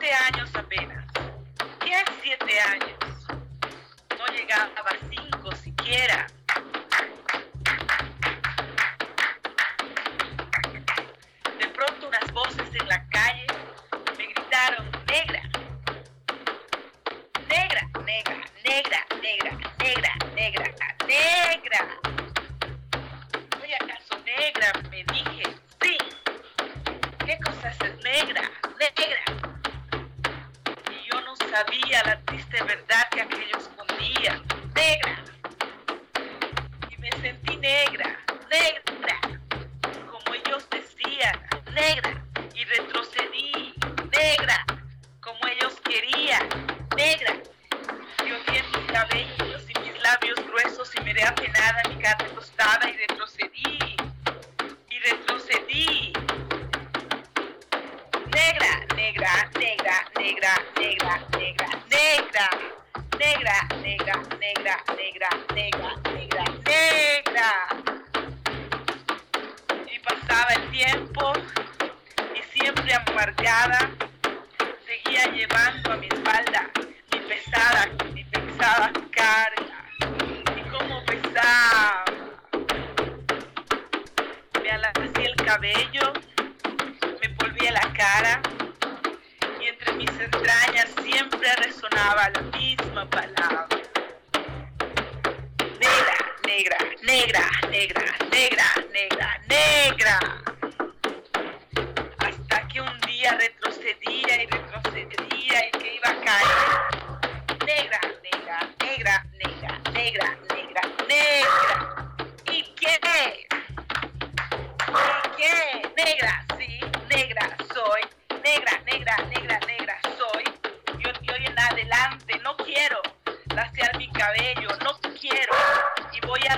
siete años apenas. ¿Qué es siete años? No llegaba a cinco siquiera. De pronto unas voces en la calle me gritaron, negra, negra, negra, negra, negra, negra, negra, negra. ¿Soy acaso negra? Me dije, sí. ¿Qué cosa es negra? Negra. Sabía la triste verdad que aquello escondía. Negra. Y me sentí negra, negra. Seguía llevando a mi espalda mi pesada, mi pesada carga. Y cómo pesaba. Me alacé el cabello, me polví la cara y entre mis entrañas siempre resonaba la misma palabra. Negra, negra, negra, negra, negra, negra, negra.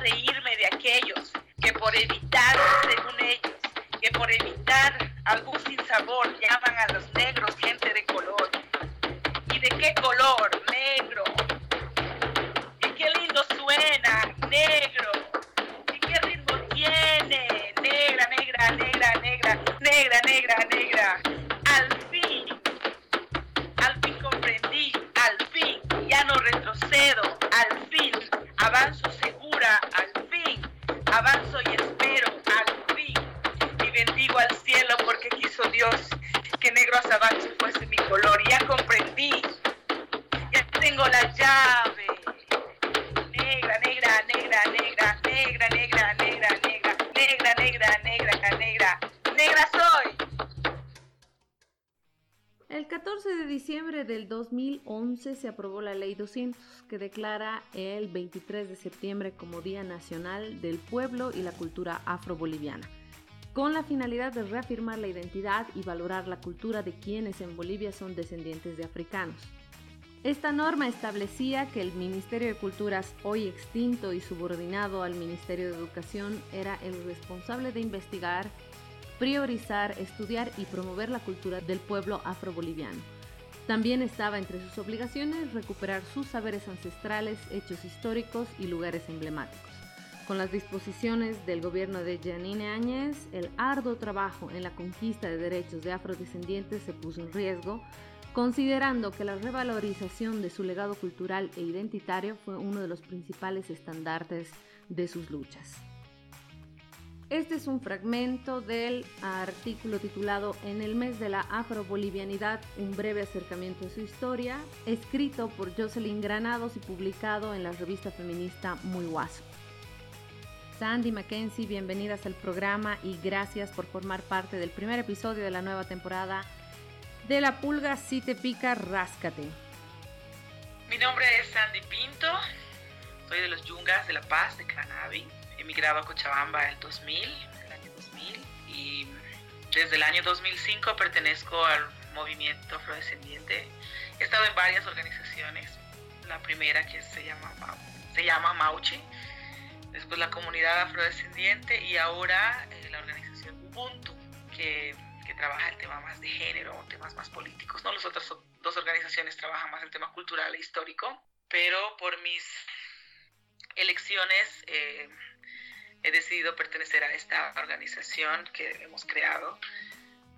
Reírme de aquellos que por evitar, según ellos, que por evitar algún sinsabor llaman a los negros gente de color. ¿Y de qué color? Negro. ¿Y qué lindo suena? Negro. ¿Y qué ritmo tiene? Negra, negra, negra, negra, negra, negra, negra. Se aprobó la Ley 200, que declara el 23 de septiembre como Día Nacional del Pueblo y la Cultura Afroboliviana, con la finalidad de reafirmar la identidad y valorar la cultura de quienes en Bolivia son descendientes de africanos. Esta norma establecía que el Ministerio de Culturas, hoy extinto y subordinado al Ministerio de Educación, era el responsable de investigar, priorizar, estudiar y promover la cultura del pueblo afroboliviano. También estaba entre sus obligaciones recuperar sus saberes ancestrales, hechos históricos y lugares emblemáticos. Con las disposiciones del gobierno de Janine Áñez, el arduo trabajo en la conquista de derechos de afrodescendientes se puso en riesgo, considerando que la revalorización de su legado cultural e identitario fue uno de los principales estandartes de sus luchas. Este es un fragmento del artículo titulado En el mes de la afrobolivianidad, un breve acercamiento a su historia, escrito por Jocelyn Granados y publicado en la revista feminista Muy Guaso. Sandy Mackenzie, bienvenidas al programa y gracias por formar parte del primer episodio de la nueva temporada de La Pulga Si Te Pica, Ráscate. Mi nombre es Sandy Pinto, soy de los Yungas de La Paz, de Canavi. Emigraba a Cochabamba en el 2000, el año 2000, y desde el año 2005 pertenezco al movimiento afrodescendiente. He estado en varias organizaciones, la primera que se llama, se llama Mauchi, después la comunidad afrodescendiente y ahora eh, la organización Ubuntu, que, que, trabaja el tema más de género, temas más políticos. ¿no? Las otras dos organizaciones trabajan más el tema cultural e histórico, pero por mis elecciones eh, he decidido pertenecer a esta organización que hemos creado,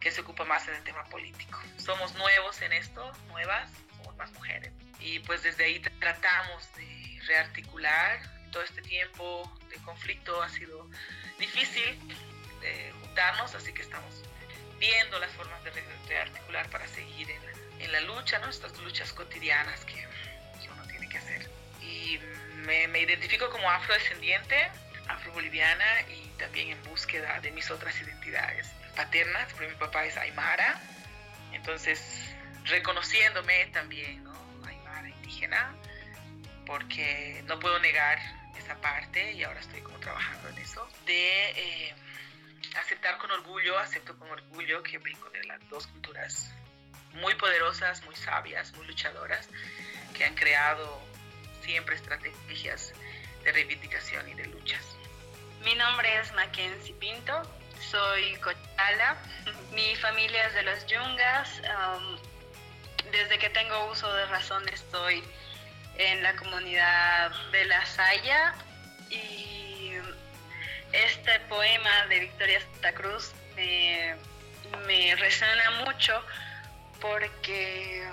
que se ocupa más en el tema político. Somos nuevos en esto, nuevas, somos más mujeres. Y pues desde ahí tratamos de rearticular. Todo este tiempo de conflicto ha sido difícil de juntarnos, así que estamos viendo las formas de rearticular para seguir en, en la lucha, ¿no? estas luchas cotidianas que, que uno tiene que hacer. Y me, me identifico como afrodescendiente, afro-boliviana y también en búsqueda de mis otras identidades paternas, porque mi papá es aymara, entonces reconociéndome también, ¿no? Aymara indígena, porque no puedo negar esa parte y ahora estoy como trabajando en eso, de eh, aceptar con orgullo, acepto con orgullo que vengo de las dos culturas muy poderosas, muy sabias, muy luchadoras, que han creado siempre estrategias de reivindicación y de luchas. Mi nombre es Mackenzie Pinto, soy cochala, mi familia es de los Yungas, desde que tengo uso de razón estoy en la comunidad de La Saya y este poema de Victoria Santa Cruz me, me resuena mucho porque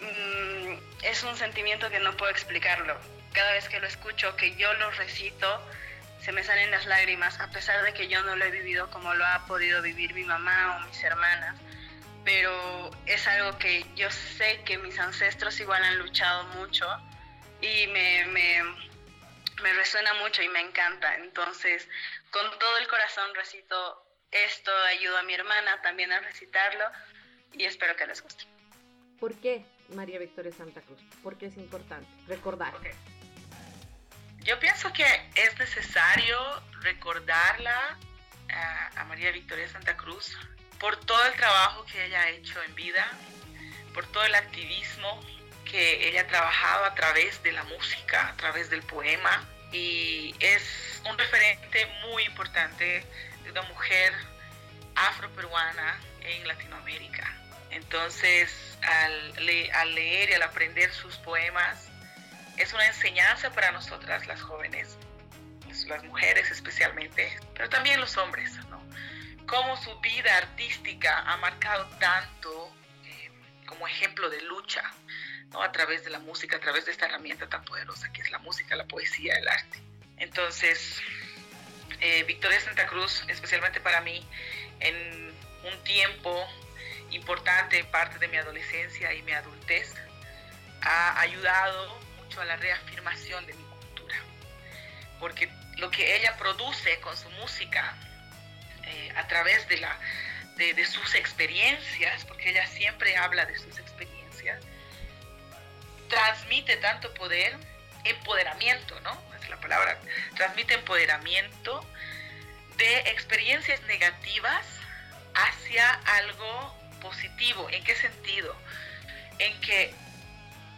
mm, es un sentimiento que no puedo explicarlo. Cada vez que lo escucho, que yo lo recito, se me salen las lágrimas, a pesar de que yo no lo he vivido como lo ha podido vivir mi mamá o mis hermanas. Pero es algo que yo sé que mis ancestros igual han luchado mucho y me, me, me resuena mucho y me encanta. Entonces, con todo el corazón recito esto, ayudo a mi hermana también a recitarlo y espero que les guste. ¿Por qué María Victoria Santa Cruz? ¿Por qué es importante recordar? Yo pienso que es necesario recordarla a, María Victoria Santa Cruz por todo el trabajo que ella ha hecho en vida, por todo el activismo que ella ha trabajado a través de la música, a través del poema, y es un referente muy importante de una mujer afroperuana en Latinoamérica. Entonces, al, al leer y al aprender sus poemas, es una enseñanza para nosotras las jóvenes, las mujeres especialmente, pero también los hombres, ¿no? Cómo su vida artística ha marcado tanto eh, como ejemplo de lucha, ¿no? A través de la música, a través de esta herramienta tan poderosa que es la música, la poesía, el arte. Entonces, eh, Victoria Santa Cruz, especialmente para mí, en un tiempo importante, parte de mi adolescencia y mi adultez, ha ayudado a la reafirmación de mi cultura, porque lo que ella produce con su música, eh, a través de, la, de, sus experiencias, porque ella siempre habla de sus experiencias, transmite tanto poder, empoderamiento, ¿no? Es la palabra, transmite empoderamiento de experiencias negativas hacia algo positivo. ¿En qué sentido? En que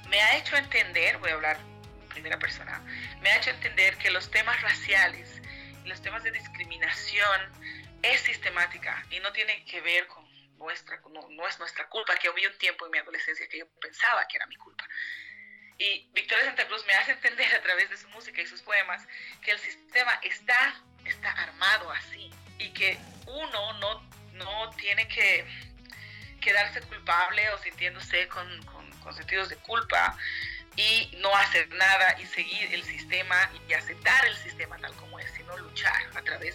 me ha hecho entender, voy a hablar en primera persona, me ha hecho entender que los temas raciales los temas de discriminación es sistemática y no tiene que ver con nuestra, no, es nuestra culpa, que hubo un tiempo en mi adolescencia que yo pensaba que era mi culpa. Y Victoria Santa Cruz me hace entender a través de su música y sus poemas que el sistema está, está armado así y que uno no, no tiene que quedarse culpable o sintiéndose con sentidos de culpa y no hacer nada y seguir el sistema y aceptar el sistema tal como es, sino luchar a través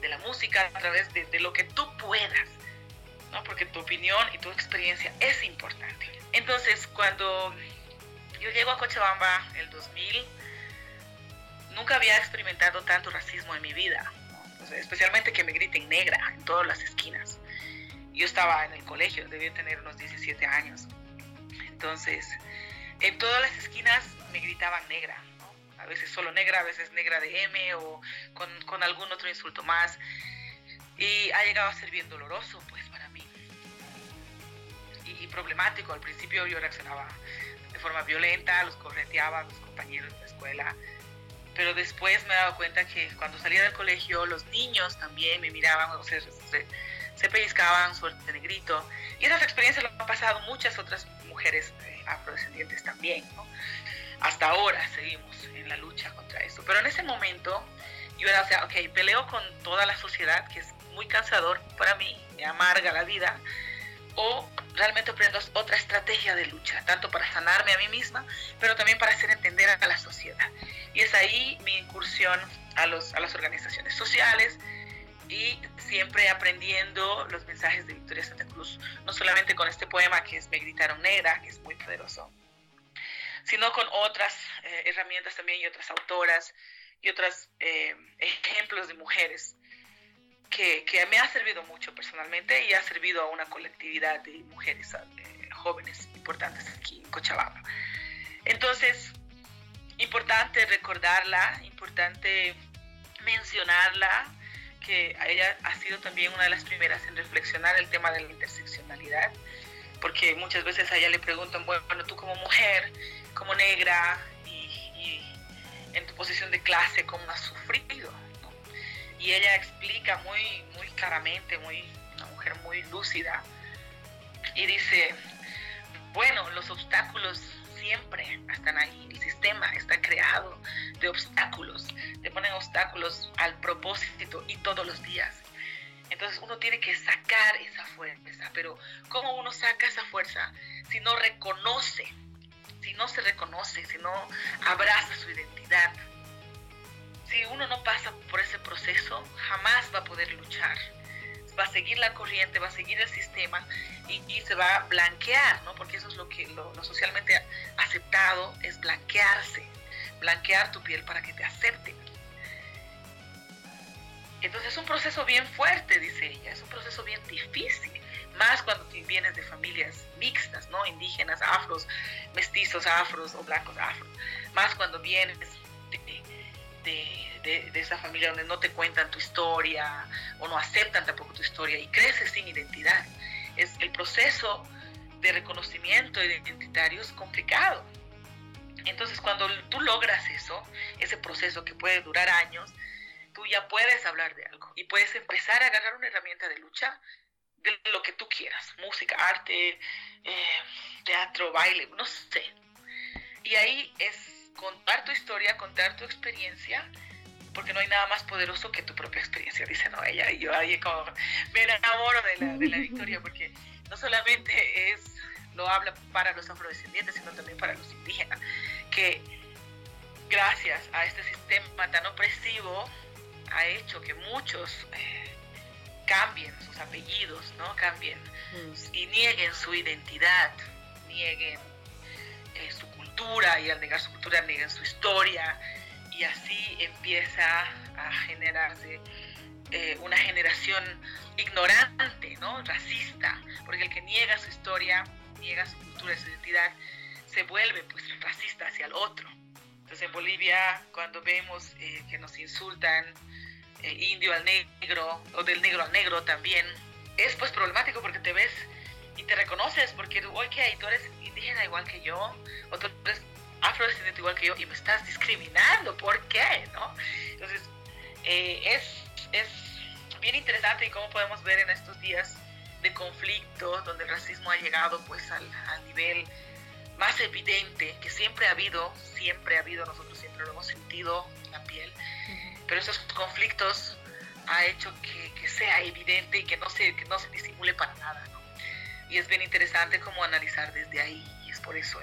de la música, a través de, lo que tú puedas, ¿no? porque tu opinión y tu experiencia es importante. Entonces, cuando yo llego a Cochabamba el 2000, nunca había experimentado tanto racismo en mi vida, especialmente que me griten negra en todas las esquinas. Yo estaba en el colegio, debía tener unos 17 años entonces, en todas las esquinas me gritaban negra, a veces solo negra, a veces negra de M o con, algún otro insulto más. Y ha llegado a ser bien doloroso, pues, para mí. Y, problemático. Al principio yo reaccionaba de forma violenta, los correteaba a mis compañeros de la escuela. Pero después me he dado cuenta que cuando salía del colegio, los niños también me miraban, o sea, se, se pellizcaban, suerte negrito. Y esas experiencias lo han pasado muchas otras mujeres eh, afrodescendientes también. Hasta ahora seguimos en la lucha contra eso. Pero en ese momento yo era, o sea, ok, peleo con toda la sociedad, que es muy cansador para mí, me amarga la vida, o realmente aprendo otra estrategia de lucha, tanto para sanarme a mí misma, pero también para hacer entender a la sociedad. Y es ahí mi incursión a, los, a las organizaciones sociales y siempre aprendiendo los mensajes de Victoria Santa Cruz, no solamente con este poema que es Me gritaron negra, que es muy poderoso, sino con otras eh, herramientas también y otras autoras y otros eh, ejemplos de mujeres que, que, me ha servido mucho personalmente y ha servido a una colectividad de mujeres eh, jóvenes importantes aquí en Cochabamba. Entonces, importante recordarla, importante mencionarla, que ella ha sido también una de las primeras en reflexionar el tema de la interseccionalidad, porque muchas veces a ella le preguntan, bueno, tú como mujer, como negra y, en tu posición de clase, ¿cómo has sufrido? Y ella explica muy, muy claramente, muy, una mujer muy lúcida, y dice, bueno, los obstáculos siempre están ahí, el sistema está creado de obstáculos, te ponen obstáculos al propósito y todos los días. Entonces uno tiene que sacar esa fuerza, pero ¿cómo uno saca esa fuerza si no reconoce si no se reconoce, si no abraza su identidad, si uno no pasa por ese proceso, jamás va a poder luchar. Va a seguir la corriente, va a seguir el sistema y, se va a blanquear, ¿no? Porque eso es lo que lo, socialmente aceptado es blanquearse, blanquear tu piel para que te acepten. Entonces es un proceso bien fuerte, dice ella, es un proceso bien difícil más cuando vienes de familias mixtas, ¿no? Indígenas, afros, mestizos, afros o blancos, afros. Más cuando vienes de, de, esa familia donde no te cuentan tu historia o no aceptan tampoco tu historia y creces sin identidad. Es el proceso de reconocimiento identitario es complicado. Entonces cuando tú logras eso, ese proceso que puede durar años, tú ya puedes hablar de algo y puedes empezar a agarrar una herramienta de lucha de lo que tú quieras, música, arte, eh, teatro, baile, no sé. Y ahí es contar tu historia, contar tu experiencia, porque no hay nada más poderoso que tu propia experiencia, dice no ella. Y yo ahí como me enamoro de la, de la victoria, porque no solamente es, lo habla para los afrodescendientes, sino también para los indígenas, que gracias a este sistema tan opresivo ha hecho que muchos... Eh, cambien sus apellidos, ¿no? Cambien mm. y nieguen su identidad, nieguen eh, su cultura y al negar su cultura nieguen su historia y así empieza a generarse eh, una generación ignorante, ¿no? Racista, porque el que niega su historia, niega su cultura, su identidad, se vuelve pues racista hacia el otro. Entonces en Bolivia cuando vemos eh, que nos insultan, indio al negro o del negro al negro también, es pues problemático porque te ves y te reconoces porque tú, ok, tú eres indígena igual que yo, o tú eres afrodescendiente igual que yo y me estás discriminando, ¿por qué? ¿no? Entonces, eh, es, es bien interesante y cómo podemos ver en estos días de conflicto, donde el racismo ha llegado pues al, al nivel más evidente que siempre ha habido, siempre ha habido, nosotros siempre lo hemos sentido en la piel, pero esos conflictos ha hecho que, sea evidente y que no se, que no se disimule para nada. ¿no? Y es bien interesante como analizar desde ahí y es por eso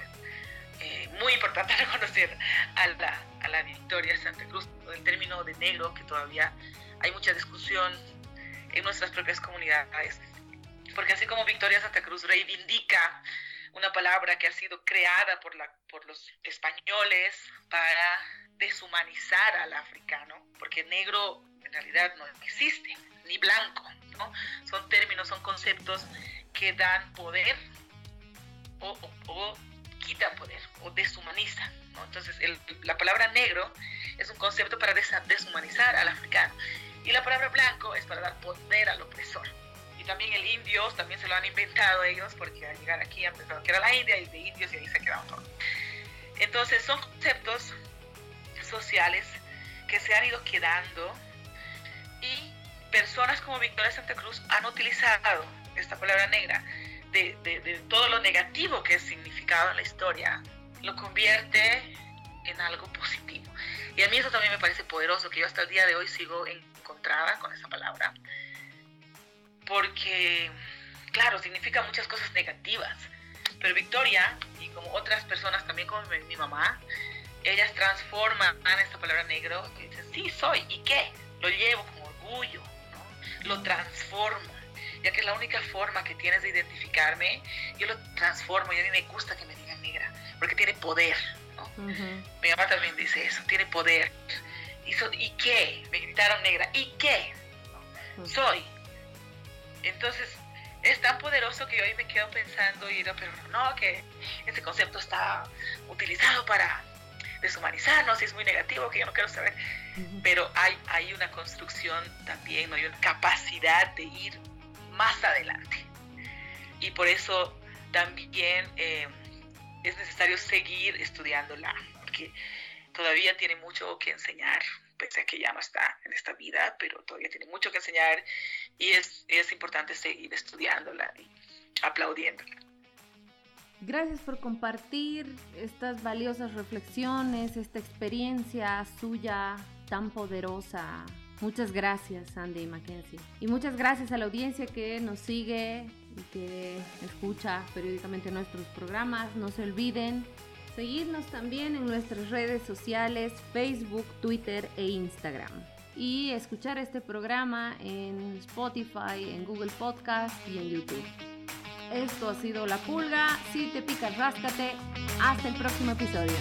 eh, muy importante reconocer a la, a la Victoria Santa Cruz, el término de negro, que todavía hay mucha discusión en nuestras propias comunidades, porque así como Victoria Santa Cruz reivindica una palabra que ha sido creada por, la, por los españoles para deshumanizar al africano, porque negro en realidad no existe, ni blanco, ¿no? Son términos, son conceptos que dan poder o, quitan poder o deshumanizan, ¿no? Entonces la palabra negro es un concepto para deshumanizar al africano y la palabra blanco es para dar poder al opresor. Y también el indio, también se lo han inventado ellos, porque al llegar aquí han pensado que era la India y de indios y ahí se ha quedado todo. Entonces son conceptos sociales que se han ido quedando y personas como Victoria Santa Cruz han utilizado esta palabra negra de, de, todo lo negativo que es significado en la historia, lo convierte en algo positivo. Y a mí eso también me parece poderoso, que yo hasta el día de hoy sigo encontrada con esa palabra. porque, claro, significa muchas cosas negativas. Pero Victoria, y como otras personas también como mi, mamá, ellas transforman esta palabra negro y dicen, sí, soy, ¿y qué? Lo llevo con orgullo, lo transformo, ya que es la única forma que tienes de identificarme, yo lo transformo y a mí me gusta que me digan negra, porque tiene poder. Mi mamá también dice eso, tiene poder. ¿Y, ¿y qué? Me gritaron negra, ¿y qué? Soy. Entonces, es tan poderoso que hoy me quedo pensando y digo, pero no, que ese concepto está utilizado para deshumanizarnos y es muy negativo, que yo no quiero saber. Pero hay, hay una construcción también, ¿no? hay una capacidad de ir más adelante. Y por eso también eh, es necesario seguir estudiándola, porque todavía tiene mucho que enseñar, pese a que ya no está en esta vida, pero todavía tiene mucho que enseñar y es, es importante seguir estudiándola y aplaudiéndola. Gracias por compartir estas valiosas reflexiones, esta experiencia suya tan poderosa. Muchas gracias, Sandy Mackenzie. Y muchas gracias a la audiencia que nos sigue y que escucha periódicamente nuestros programas. No se olviden seguirnos también en nuestras redes sociales, Facebook, Twitter e Instagram. Y escuchar este programa en Spotify, en Google Podcast y en YouTube. Esto ha sido La Pulga. Si te picas, ráscate. Hasta el próximo episodio.